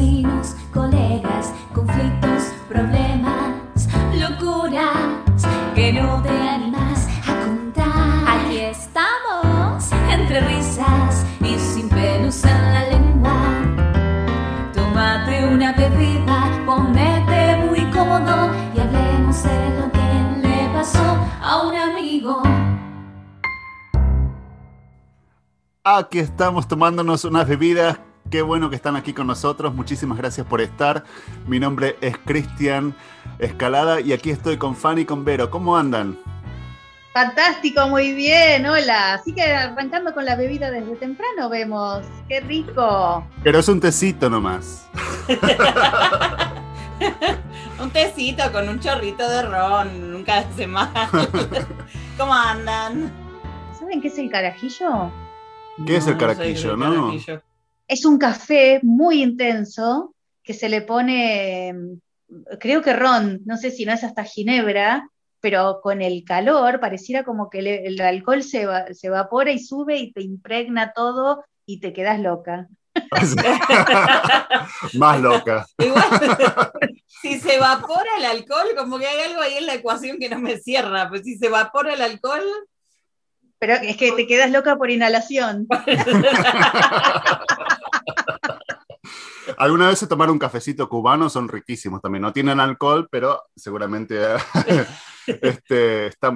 vecinos, colegas, conflictos, problemas, locuras que no te animas a contar. Aquí estamos, entre risas y sin pelos en la lengua. Tómate una bebida, ponete muy cómodo y hablemos de lo que le pasó a un amigo. Aquí estamos tomándonos unas bebidas. Qué bueno que están aquí con nosotros. Muchísimas gracias por estar. Mi nombre es Cristian Escalada y aquí estoy con Fanny y con Vero. ¿Cómo andan? Fantástico, muy bien, hola. Así que arrancando con la bebida desde temprano vemos. ¡Qué rico! Pero es un tecito nomás. un tecito con un chorrito de ron, nunca hace mal. ¿Cómo andan? ¿Saben qué es el carajillo? ¿Qué es el caraquillo, no? Es un café muy intenso que se le pone, creo que ron, no sé si no es hasta ginebra, pero con el calor pareciera como que el alcohol se, se evapora y sube y te impregna todo y te quedas loca. Más loca. si se evapora el alcohol, como que hay algo ahí en la ecuación que no me cierra, pues si se evapora el alcohol, pero es que te quedas loca por inhalación. Alguna vez se tomaron un cafecito cubano, son riquísimos también. No tienen alcohol, pero seguramente este, está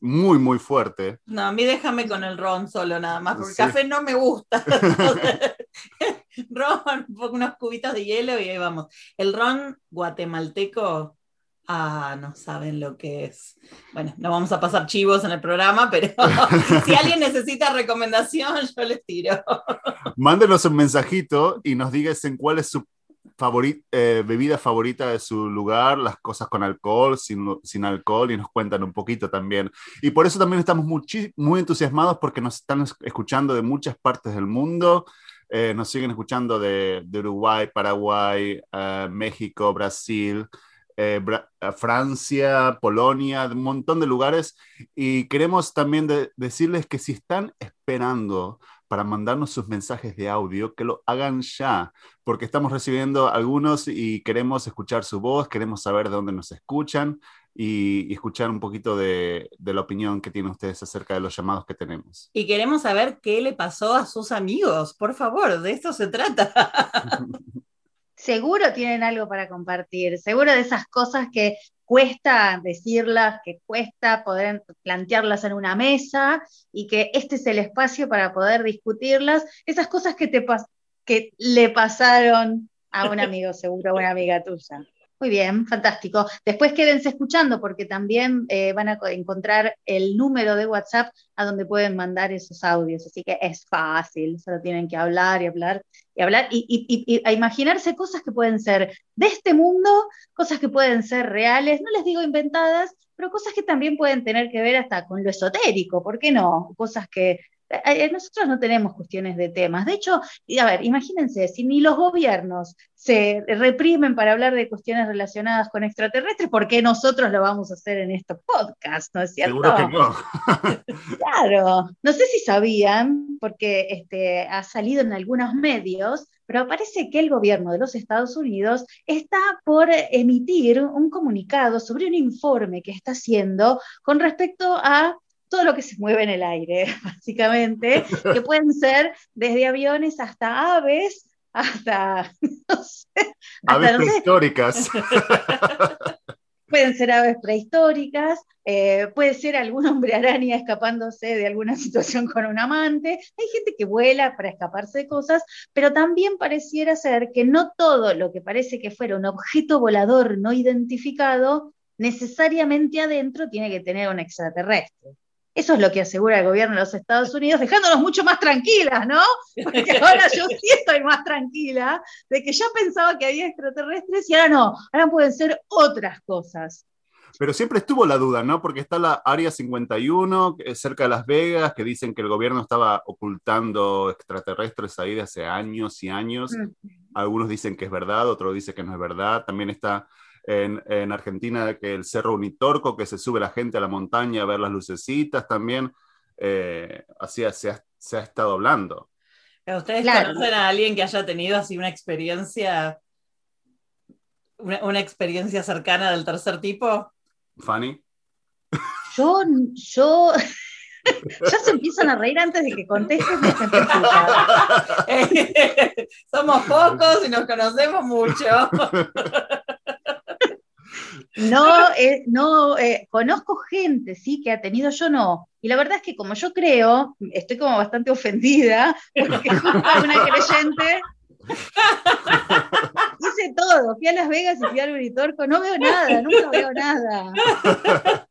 muy, muy fuerte. No, a mí déjame con el ron solo nada más, porque el café no me gusta. ron, unos cubitos de hielo y ahí vamos. El ron guatemalteco Ah, no saben lo que es. Bueno, no vamos a pasar chivos en el programa, pero si alguien necesita recomendación, yo les tiro. Mándenos un mensajito y nos digas en cuál es su eh, bebida favorita de su lugar, las cosas con alcohol, sin, sin, alcohol, y nos cuentan un poquito también. Y por eso también estamos muy entusiasmados porque nos están escuchando de muchas partes del mundo. Eh, nos siguen escuchando de, Uruguay, Paraguay, eh, México, Brasil. Eh, Francia, Polonia, un montón de lugares. Y queremos también decirles que si están esperando para mandarnos sus mensajes de audio, que lo hagan ya, porque estamos recibiendo algunos y queremos escuchar su voz, queremos saber de dónde nos escuchan y, escuchar un poquito de, de, la opinión que tienen ustedes acerca de los llamados que tenemos. Y queremos saber qué le pasó a sus amigos, por favor, de esto se trata. seguro tienen algo para compartir, seguro de esas cosas que cuesta decirlas, que cuesta poder plantearlas en una mesa y que este es el espacio para poder discutirlas, esas cosas que, te que le pasaron a un amigo seguro, a una amiga tuya. Muy bien, fantástico. Después quédense escuchando porque también eh, van a encontrar el número de WhatsApp a donde pueden mandar esos audios. Así que es fácil, solo tienen que hablar y hablar y hablar y, y, a imaginarse cosas que pueden ser de este mundo, cosas que pueden ser reales, no les digo inventadas, pero cosas que también pueden tener que ver hasta con lo esotérico, ¿por qué no? Cosas que nosotros no tenemos cuestiones de temas. De hecho, a ver, imagínense, si ni los gobiernos se reprimen para hablar de cuestiones relacionadas con extraterrestres, ¿por qué nosotros lo vamos a hacer en estos podcasts? ¿No es cierto? Seguro que no. claro, no sé si sabían, porque este, ha salido en algunos medios, pero parece que el gobierno de los Estados Unidos está por emitir un comunicado sobre un informe que está haciendo con respecto a todo lo que se mueve en el aire, básicamente, que pueden ser desde aviones hasta aves, hasta, no sé, aves prehistóricas. pueden ser aves prehistóricas, eh, puede ser algún hombre araña escapándose de alguna situación con un amante. Hay gente que vuela para escaparse de cosas, pero también pareciera ser que no todo lo que parece que fuera un objeto volador no identificado necesariamente adentro tiene que tener un extraterrestre. Eso es lo que asegura el gobierno de los Estados Unidos, dejándonos mucho más tranquilas, ¿no? Porque ahora yo sí estoy más tranquila de que ya pensaba que había extraterrestres y ahora no, ahora pueden ser otras cosas. Pero siempre estuvo la duda, ¿no? Porque está la Área 51 cerca de Las Vegas, que dicen que el gobierno estaba ocultando extraterrestres ahí de hace años y años. Mm. Algunos dicen que es verdad, otros dicen que no es verdad. También está en, Argentina, que el Cerro Unitorco, que se sube la gente a la montaña a ver las lucecitas también, eh, así se ha, estado hablando. ¿Ustedes Claro. conocen a alguien que haya tenido así una experiencia, una, una experiencia cercana del tercer tipo? Fanny. Yo, yo, ya se empiezan a reír antes de que contestes. explicar. Somos pocos y nos conocemos mucho. No, eh, no, eh, conozco gente, sí, que ha tenido, yo no. Y la verdad es que como yo creo, estoy como bastante ofendida, porque una creyente, hice todo, fui a Las Vegas y fui al Uritorco, no veo nada, nunca veo nada.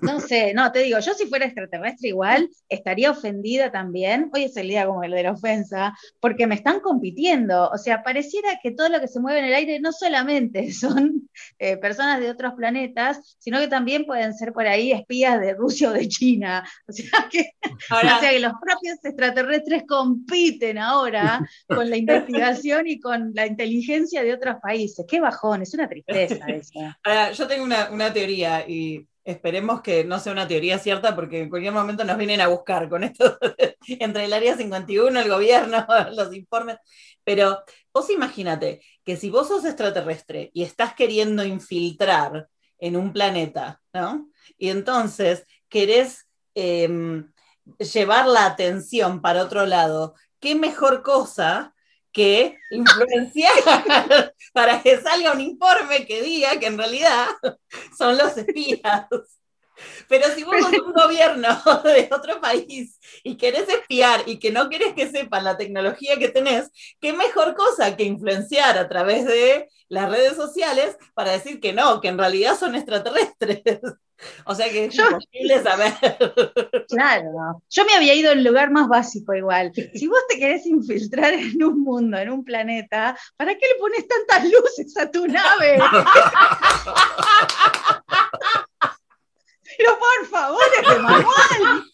No sé, no, te digo, yo si fuera extraterrestre igual estaría ofendida también. Hoy es el día como el de la ofensa, porque me están compitiendo. O sea, pareciera que todo lo que se mueve en el aire no solamente son eh, personas de otros planetas, sino que también pueden ser por ahí espías de Rusia o de China. O sea, que, Ahora, o sea, que los propios extraterrestres compiten ahora con la investigación y con la inteligencia de otros países. Qué bajón, es una tristeza eso. ahora, yo tengo una, una teoría y esperemos que no sea una teoría cierta porque en cualquier momento nos vienen a buscar con esto entre el área 51, el gobierno, los informes. Pero vos imagínate que si vos sos extraterrestre y estás queriendo infiltrar en un planeta, ¿no? Y entonces querés em, llevar la atención para otro lado, ¿qué mejor cosa que influenciar para que salga un informe que diga que en realidad son los espías? Pero si vos sos un gobierno de otro país y querés espiar y que no querés que sepan la tecnología que tenés, qué mejor cosa que influenciar a través de las redes sociales para decir que no, que en realidad son extraterrestres. O sea que es Yo- imposible saber. Claro, yo me había ido al lugar más básico igual. Si vos te querés infiltrar en un mundo, en un planeta, ¿para qué le pones tantas luces a tu nave? Pero por favor, es de manual.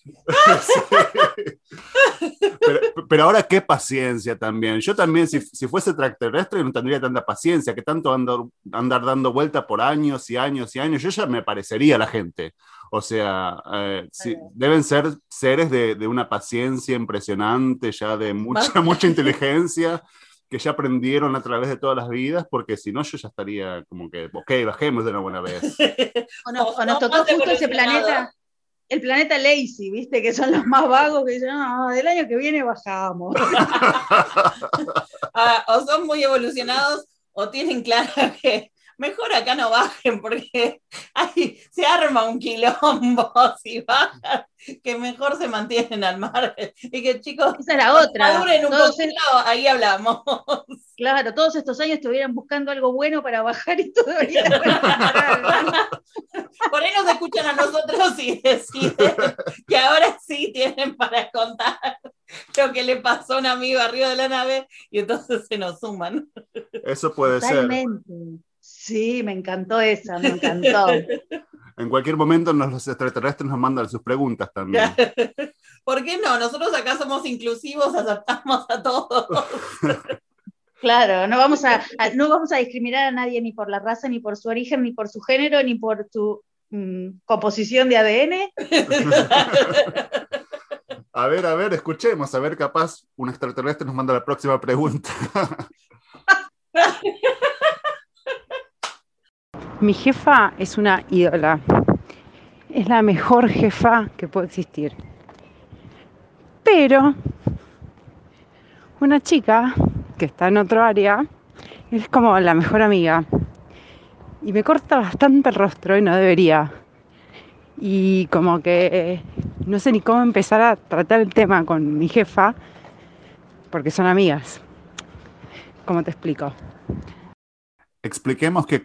Pero, pero ahora qué paciencia también. Yo también, si, si fuese extraterrestre, no tendría tanta paciencia, que tanto andar, andar dando vuelta por años y años y años. Yo ya me parecería la gente. O sea, eh, sí, deben ser seres de, de una paciencia impresionante, ya de mucha, mucha inteligencia, que ya aprendieron a través de todas las vidas, porque si no, yo ya estaría como que, ok, bajemos de una buena vez. O, no- O- o nos tocó justo ese planeta, el planeta Lazy, ¿viste? Que son los más vagos que dicen, no, del año que viene bajamos. Ah, o son muy evolucionados o tienen claro que mejor acá no bajen porque ay, se arma un quilombo si bajan, que mejor se mantienen al margen. Y que chicos, Esa es la otra. maduren un Todos poquito, ahí hablamos. Claro, todos estos años estuvieran buscando algo bueno para bajar y todavía. Por ahí nos escuchan a nosotros y deciden que ahora sí tienen para contar lo que le pasó a un amigo arriba de la nave y entonces se nos suman. Eso puede ser. Sí, me encantó esa, me encantó. En cualquier momento nos, los extraterrestres nos mandan sus preguntas también. ¿Por qué no? Nosotros acá somos inclusivos, aceptamos a todos. Claro, no vamos a, a- no vamos a discriminar a nadie ni por la raza, ni por su origen, ni por su género, ni por su mm, composición de ADN. A ver, a ver, escuchemos, a ver, capaz un extraterrestre nos manda la próxima pregunta. Mi jefa es una ídola. Es la mejor jefa que puede existir. Pero una chica que está en otro área es como la mejor amiga. Y me corta bastante el rostro y no debería. Y como que no sé ni cómo empezar a tratar el tema con mi jefa porque son amigas. ¿Cómo te explico? Expliquemos que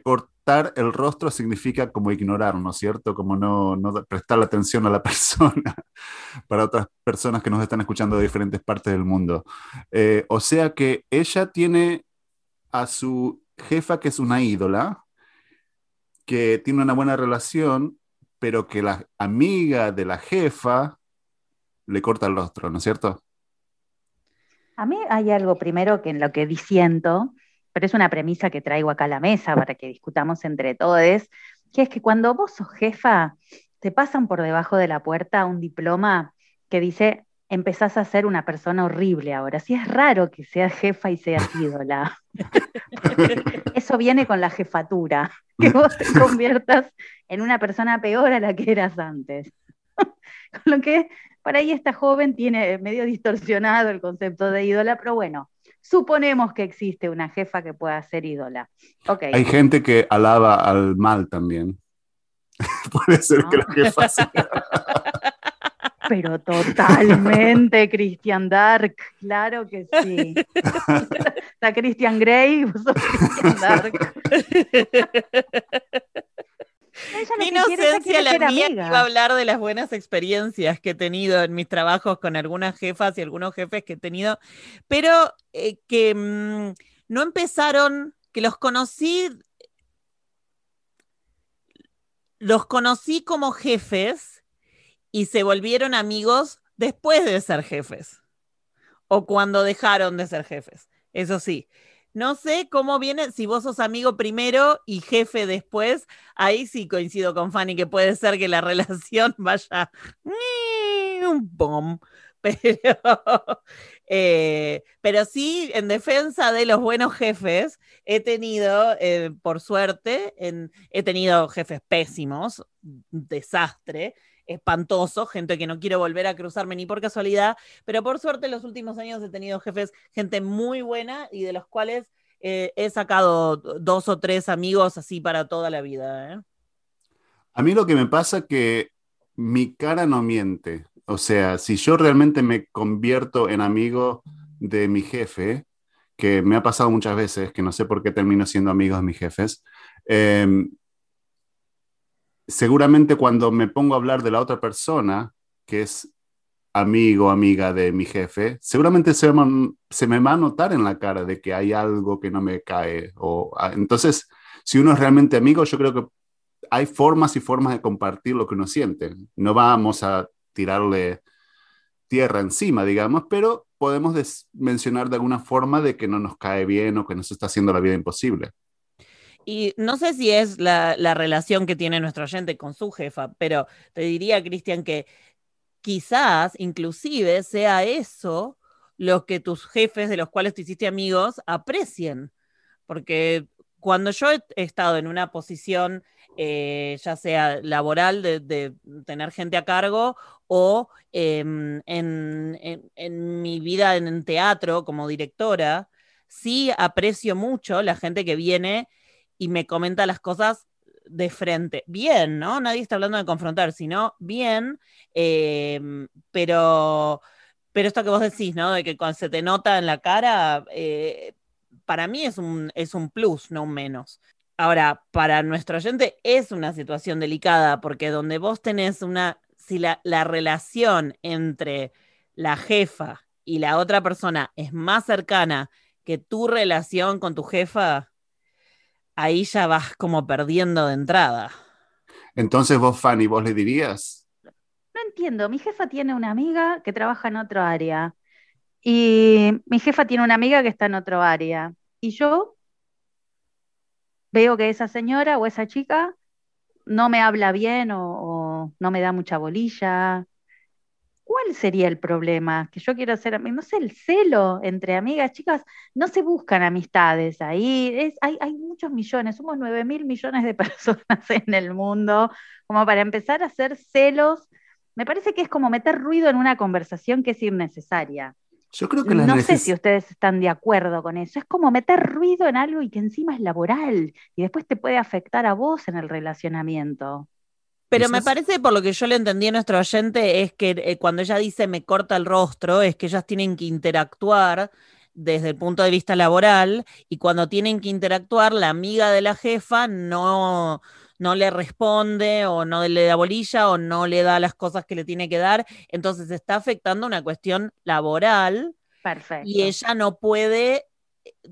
el rostro significa como ignorar, ¿no es cierto? Como no, no prestar atención a la persona para otras personas que nos están escuchando de diferentes partes del mundo. Eh, o sea que ella tiene a su jefa que es una ídola, que tiene una buena relación, pero que la amiga de la jefa le corta el rostro, ¿no es cierto? A mí hay algo primero que en lo que disiento, pero es una premisa que traigo acá a la mesa para que discutamos entre todos, que es que cuando vos sos jefa, te pasan por debajo de la puerta un diploma que dice empezás a ser una persona horrible ahora. Sí es raro que seas jefa y seas ídola. Eso viene con la jefatura, que vos te conviertas en una persona peor a la que eras antes. con lo que por ahí esta joven tiene medio distorsionado el concepto de ídola, pero bueno, suponemos que existe una jefa que pueda ser ídola. Okay. Hay gente que alaba al mal también. Puede ser que la jefa sea. Pero totalmente Christian Dark, claro que sí. Está Christian Grey, vos sos Christian Dark. Mi inocencia, la mía, iba a hablar de las buenas experiencias que he tenido en mis trabajos con algunas jefas y algunos jefes que he tenido, pero eh, que mmm, no empezaron, que los conocí, los conocí como jefes y se volvieron amigos después de ser jefes o cuando dejaron de ser jefes. Eso sí, no sé cómo viene, si vos sos amigo primero y jefe después, ahí sí coincido con Fanny que puede ser que la relación vaya un pom. Pero, eh, pero sí, en defensa de los buenos jefes, he tenido, eh, por suerte, he tenido jefes pésimos, desastre, espantoso, gente que no quiero volver a cruzarme ni por casualidad, pero por suerte en los últimos años he tenido jefes, gente muy buena y de los cuales eh, he sacado dos o tres amigos así para toda la vida. ¿eh? A mí lo que me pasa es que mi cara no miente. O sea, si yo realmente me convierto en amigo de mi jefe, que me ha pasado muchas veces, que no sé por qué termino siendo amigo de mis jefes, eh, seguramente cuando me pongo a hablar de la otra persona, que es amigo, amiga de mi jefe, seguramente se, se, me va a notar en la cara de que hay algo que no me cae. O, ah, entonces, si uno es realmente amigo, yo creo que hay formas y formas de compartir lo que uno siente. No vamos a tirarle tierra encima, digamos, pero podemos mencionar de alguna forma de que no nos cae bien o que nos está haciendo la vida imposible. Y no sé si es la, la, relación que tiene nuestro oyente con su jefa, pero te diría, Cristian, que quizás inclusive sea eso lo que tus jefes de los cuales te hiciste amigos aprecien. Porque cuando yo he estado en una posición, eh, ya sea laboral, de, tener gente a cargo, o eh, en, en, en, mi vida en teatro como directora, sí aprecio mucho la gente que viene y me comenta las cosas de frente. Bien, ¿no? Nadie está hablando de confrontar, sino bien, eh, pero, pero esto que vos decís, ¿no? De que cuando se te nota en la cara, eh, para mí es un, es un plus, no un menos. Ahora, para nuestro oyente es una situación delicada, porque donde vos tenés una, si la, la relación entre la jefa y la otra persona es más cercana que tu relación con tu jefa, ahí ya vas como perdiendo de entrada. Entonces vos, Fanny, vos le dirías. No entiendo, mi jefa tiene una amiga que trabaja en otro área y mi jefa tiene una amiga que está en otro área y yo veo que esa señora o esa chica no me habla bien o, o no me da mucha bolilla ¿Cuál sería el problema? Que yo quiero hacer, no sé, el celo entre amigas, chicas, no se buscan amistades ahí, es, hay, hay muchos millones, somos 9 mil millones de personas en el mundo, como para empezar a hacer celos, me parece que es como meter ruido en una conversación que es innecesaria. Yo creo que no sé si ustedes están de acuerdo con eso. Es como meter ruido en algo y que encima es laboral y después te puede afectar a vos en el relacionamiento. Pero me parece, por lo que yo le entendí a nuestro oyente, es que eh, cuando ella dice me corta el rostro, es que ellas tienen que interactuar desde el punto de vista laboral y cuando tienen que interactuar, la amiga de la jefa no, no le responde o no le da bolilla o no le da las cosas que le tiene que dar. Entonces está afectando una cuestión laboral. Perfecto. Y ella no puede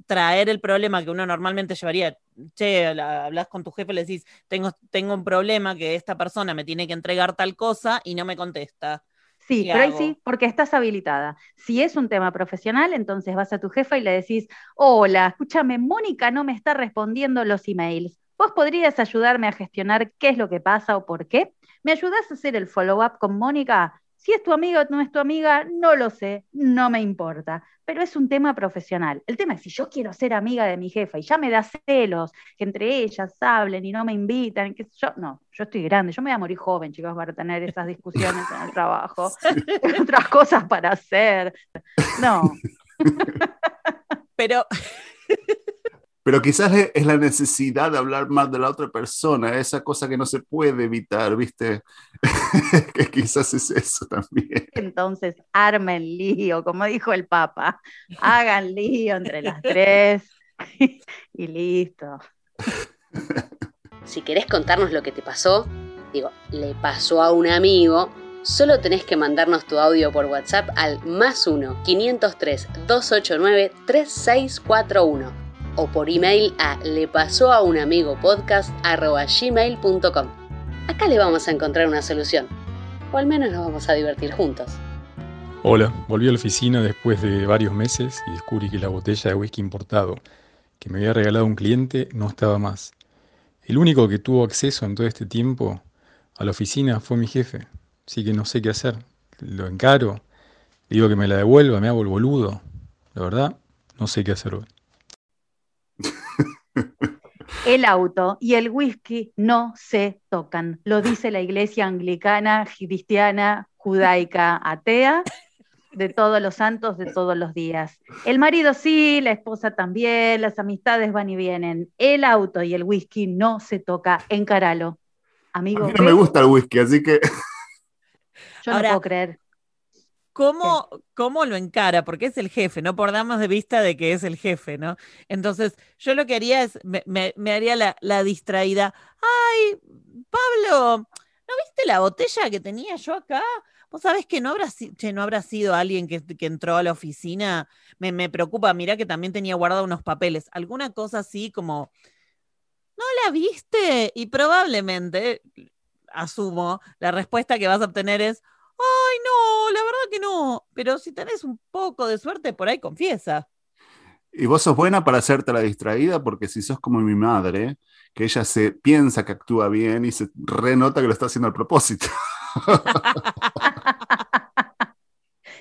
traer el problema que uno normalmente llevaría, che, hablas con tu jefe, le decís, tengo, tengo un problema que esta persona me tiene que entregar tal cosa y no me contesta. Sí, pero ahí sí, porque estás habilitada. Si es un tema profesional, entonces vas a tu jefa y le decís, hola, escúchame, Mónica no me está respondiendo los emails. ¿Vos podrías ayudarme a gestionar qué es lo que pasa o por qué? ¿Me ayudás a hacer el follow-up con Mónica? Si es tu amiga o no es tu amiga, no lo sé, no me importa, pero es un tema profesional. El tema es si yo quiero ser amiga de mi jefa y ya me da celos que entre ellas hablen y no me invitan, que yo, no, yo estoy grande, yo me voy a morir joven, chicos, para tener esas discusiones en el trabajo, otras cosas para hacer. No. Pero Pero quizás es la necesidad de hablar más de la otra persona, esa cosa que no se puede evitar, ¿viste? que quizás es eso también. Entonces, armen lío, como dijo el Papa, hagan lío entre las tres y listo. Si querés contarnos lo que te pasó, digo, le pasó a un amigo, solo tenés que mandarnos tu audio por WhatsApp al más 1 503 289 3641 o por email a lepasóaunamigopodcast.gmail.com. Acá le vamos a encontrar una solución, o al menos nos vamos a divertir juntos. Hola, volví a la oficina después de varios meses y descubrí que la botella de whisky importado que me había regalado un cliente no estaba más. El único que tuvo acceso en todo este tiempo a la oficina fue mi jefe, así que no sé qué hacer. Lo encaro, digo que me la devuelva, me hago el boludo. La verdad, no sé qué hacer hoy. El auto y el whisky no se tocan. Lo dice la iglesia anglicana, cristiana, judaica, atea, de todos los santos de todos los días. El marido sí, la esposa también, las amistades van y vienen. El auto y el whisky no se toca. Encaralo. A Amigo, mí no me gusta el whisky, así que yo no puedo creer. ¿Cómo, ¿Cómo lo encara? Porque es el jefe, no perdamos de vista de que es el jefe, ¿no? Entonces, yo lo que haría es, me, me- haría la, distraída. Ay, Pablo, ¿no viste la botella que tenía yo acá? Vos sabés que no habrá, sido alguien que, entró a la oficina. Me, me preocupa, mirá que también tenía guardado unos papeles. Alguna cosa así como, ¿no la viste? Y probablemente, asumo, la respuesta que vas a obtener es, Ay, no, la verdad que no. Pero si tenés un poco de suerte, por ahí confiesa. Y vos sos buena para hacerte la distraída porque si sos como mi madre, que ella se piensa que actúa bien y se renota que lo está haciendo al propósito.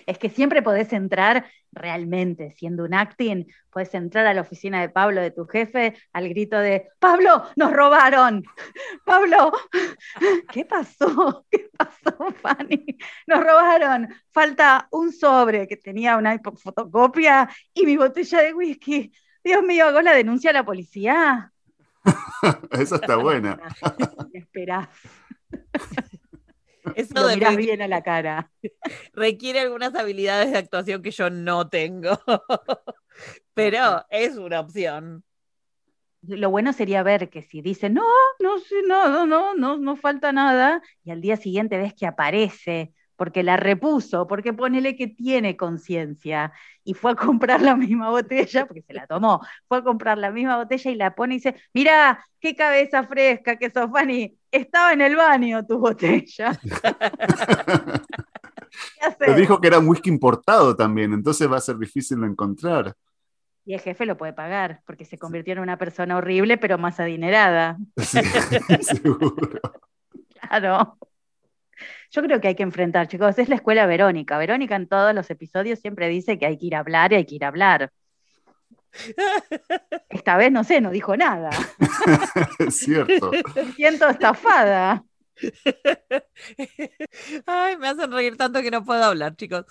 Es que siempre podés entrar realmente, siendo un acting, podés entrar a la oficina de Pablo, de tu jefe, al grito de, Pablo, nos robaron. Pablo, ¿qué pasó? ¿Qué pasó, Fanny? Nos robaron. Falta un sobre que tenía una fotocopia y mi botella de whisky. Dios mío, hago la denuncia a la policía. Esa está buena. Esperás. Eso Lo de- mirás bien a la cara. requiere algunas habilidades de actuación que yo no tengo. Pero es una opción. Lo bueno sería ver que si dice, no, no, sé, no, no, no, no, no falta nada, y al día siguiente ves que aparece, porque la repuso, porque ponele que tiene conciencia, y fue a comprar la misma botella, porque se la tomó, fue a comprar la misma botella y la pone y dice, mira, qué cabeza fresca que sos, Fanny, estaba en el baño tu botella. ¿Qué Pero dijo que era un whisky importado también, entonces va a ser difícil de encontrar. Y el jefe lo puede pagar, porque se convirtió en una persona horrible, pero más adinerada. Sí, seguro. Claro. Yo creo que hay que enfrentar, chicos. Es la escuela Verónica. Verónica en todos los episodios siempre dice que hay que ir a hablar y hay que ir a hablar. Esta vez, no sé, no dijo nada. Es cierto. Me siento estafada. Ay, me hacen reír tanto que no puedo hablar, chicos.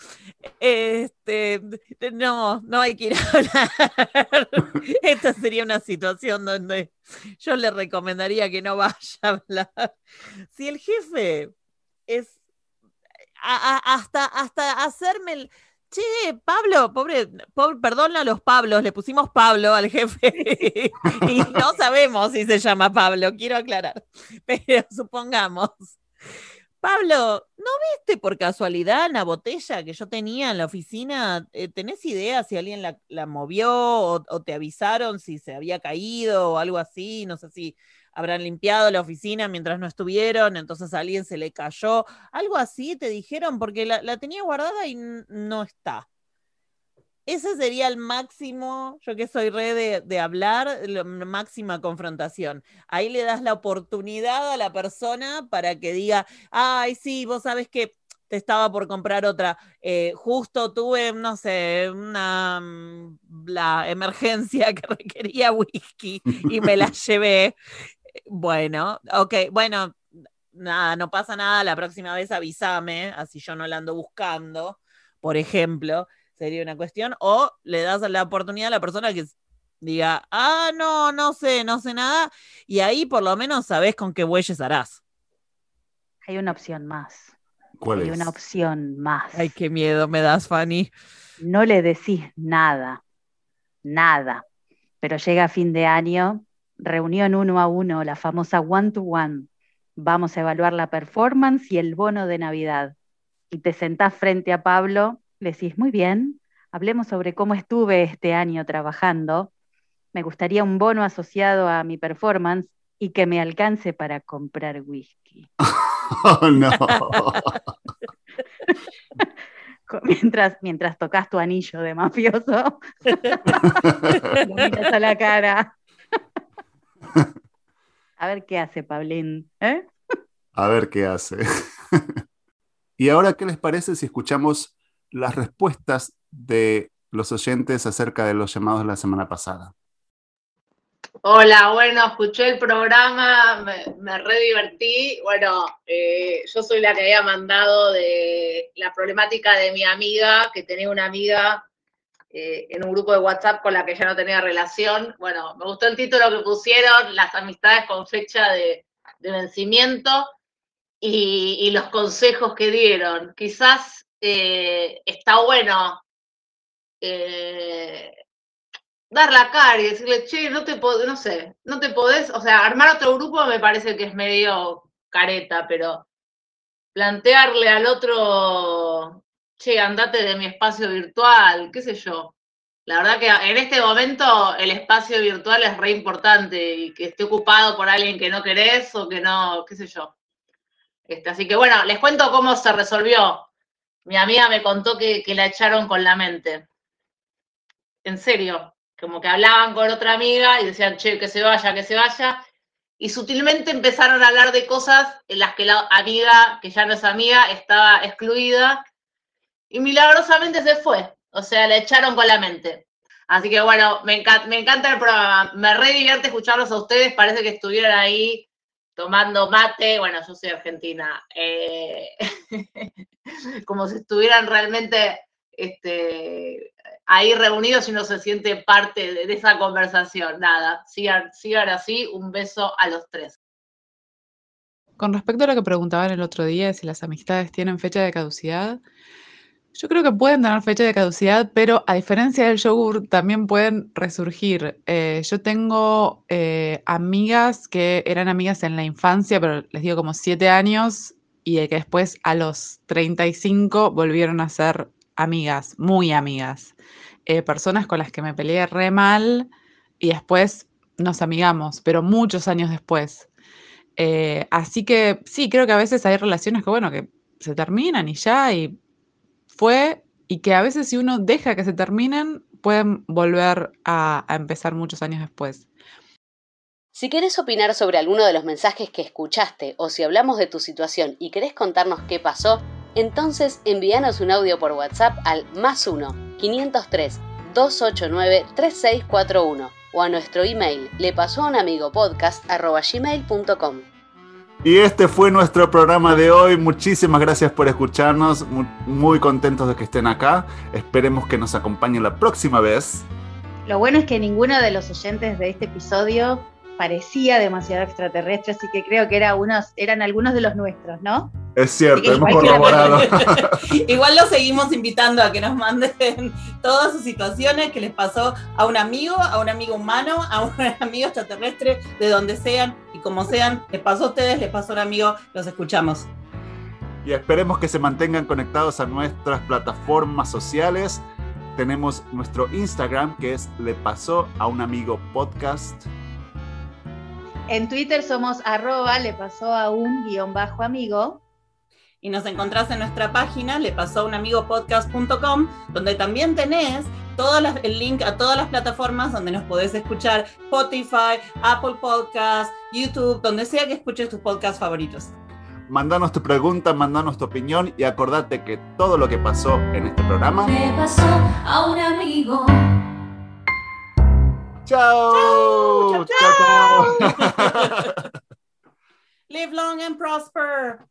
Este, no, no hay que ir a hablar. Esta sería una situación donde yo le recomendaría que no vaya a hablar. Si el jefe es a- a- hasta, hasta hacerme el. Che, Pablo, pobre, pobre, perdón a los Pablos, le pusimos Pablo al jefe y no sabemos si se llama Pablo, quiero aclarar, pero supongamos. Pablo, ¿no viste por casualidad la botella que yo tenía en la oficina? Eh, ¿Tenés idea si alguien la, la movió o, o te avisaron si se había caído o algo así? No sé si habrán limpiado la oficina mientras no estuvieron, entonces a alguien se le cayó. Algo así te dijeron porque la, la tenía guardada y no está. Ese sería el máximo, yo que soy re de, de hablar, la máxima confrontación. Ahí le das la oportunidad a la persona para que diga, ay, sí, vos sabes que te estaba por comprar otra. Eh, justo tuve, no sé, una mm, la emergencia que requería whisky y me la llevé. Bueno, ok, bueno, nada, no pasa nada, la próxima vez avísame, así yo no la ando buscando, por ejemplo, sería una cuestión, o le das la oportunidad a la persona que diga, ah, no, no sé, no sé nada, y ahí por lo menos sabes con qué bueyes harás. Hay una opción más. ¿Cuál Hay es? una opción más. Ay, qué miedo me das, Fanny. No le decís nada, nada. Pero llega fin de año, reunión uno a uno, la famosa one to one. Vamos a evaluar la performance y el bono de Navidad. Y te sentás frente a Pablo, le decís, muy bien, hablemos sobre cómo estuve este año trabajando. Me gustaría un bono asociado a mi performance y que me alcance para comprar whisky. Oh, no. Mientras, mientras tocas tu anillo de mafioso, lo miras a la cara. A ver qué hace Pablín. ¿eh? A ver qué hace. y ahora, ¿qué les parece si escuchamos las respuestas de los oyentes acerca de los llamados de la semana pasada? Hola, bueno, escuché el programa, me, me re divertí. Bueno, eh, yo soy la que había mandado de la problemática de mi amiga, que tenía una amiga eh, en un grupo de WhatsApp con la que ya no tenía relación. Bueno, me gustó el título que pusieron, las amistades con fecha de, vencimiento y, los consejos que dieron. Quizás eh, está bueno eh, dar la cara y decirle, che, no te no sé, no te podés, o sea, armar otro grupo me parece que es medio careta, pero plantearle al otro, che, andate de mi espacio virtual, qué sé yo. La verdad que en este momento el espacio virtual es re importante y que esté ocupado por alguien que no querés o que no, qué sé yo. Este, así que bueno, les cuento cómo se resolvió. Mi amiga me contó que, que la echaron con la mente. En serio, como que hablaban con otra amiga y decían, che, que se vaya, que se vaya. Y sutilmente empezaron a hablar de cosas en las que la amiga, que ya no es amiga, estaba excluida. Y milagrosamente se fue. O sea, la echaron con la mente. Así que bueno, me, enca me encanta el programa. Me re divierte escucharlos a ustedes. Parece que estuvieran ahí tomando mate. Bueno, yo soy argentina. Eh, como si estuvieran realmente este, ahí reunidos y uno se siente parte de, de esa conversación. Nada, sigan, sigan así. Un beso a los tres. Con respecto a lo que preguntaban el otro día, si las amistades tienen fecha de caducidad, yo creo que pueden tener fecha de caducidad, pero a diferencia del yogur, también pueden resurgir. Eh, yo tengo eh, amigas que eran amigas en la infancia, pero les digo como siete años, y de que después a los 35 volvieron a ser amigas, muy amigas. Eh, personas con las que me peleé re mal y después nos amigamos, pero muchos años después. Así que sí, creo que a veces hay relaciones que, bueno, que se terminan y ya, y fue, y que a veces si uno deja que se terminen, pueden volver a, empezar muchos años después. Si querés opinar sobre alguno de los mensajes que escuchaste o si hablamos de tu situación y querés contarnos qué pasó, entonces envíanos un audio por WhatsApp al más 1 503 289 3641 o a nuestro email le pasó a un amigo podcast gmail.com. Y este fue nuestro programa de hoy. Muchísimas gracias por escucharnos. Muy, contentos de que estén acá. Esperemos que nos acompañen la próxima vez. Lo bueno es que ninguno de los oyentes de este episodio parecía demasiado extraterrestre, así que creo que era unos, eran algunos de los nuestros, ¿no? Es cierto, hemos corroborado. Igual los seguimos invitando a que nos manden todas sus situaciones que les pasó a un amigo, a un amigo humano, a un amigo extraterrestre, de donde sean y como sean. Les pasó a ustedes, les pasó a un amigo, los escuchamos. Y esperemos que se mantengan conectados a nuestras plataformas sociales. Tenemos nuestro Instagram que es Le Pasó a un Amigo Podcast. En Twitter somos arroba, le pasó a un guion bajo amigo. Y nos encontrás en nuestra página, le pasó a un amigo podcast.com, donde también tenés todas las- el link a todas las plataformas donde nos podés escuchar, Spotify, Apple Podcasts, YouTube, donde sea que escuches tus podcasts favoritos. Mandanos tu pregunta, mandanos tu opinión y acordate que todo lo que pasó en este programa. Le pasó a un amigo. Ciao. Ciao. ciao, ciao. ciao. Live long and prosper.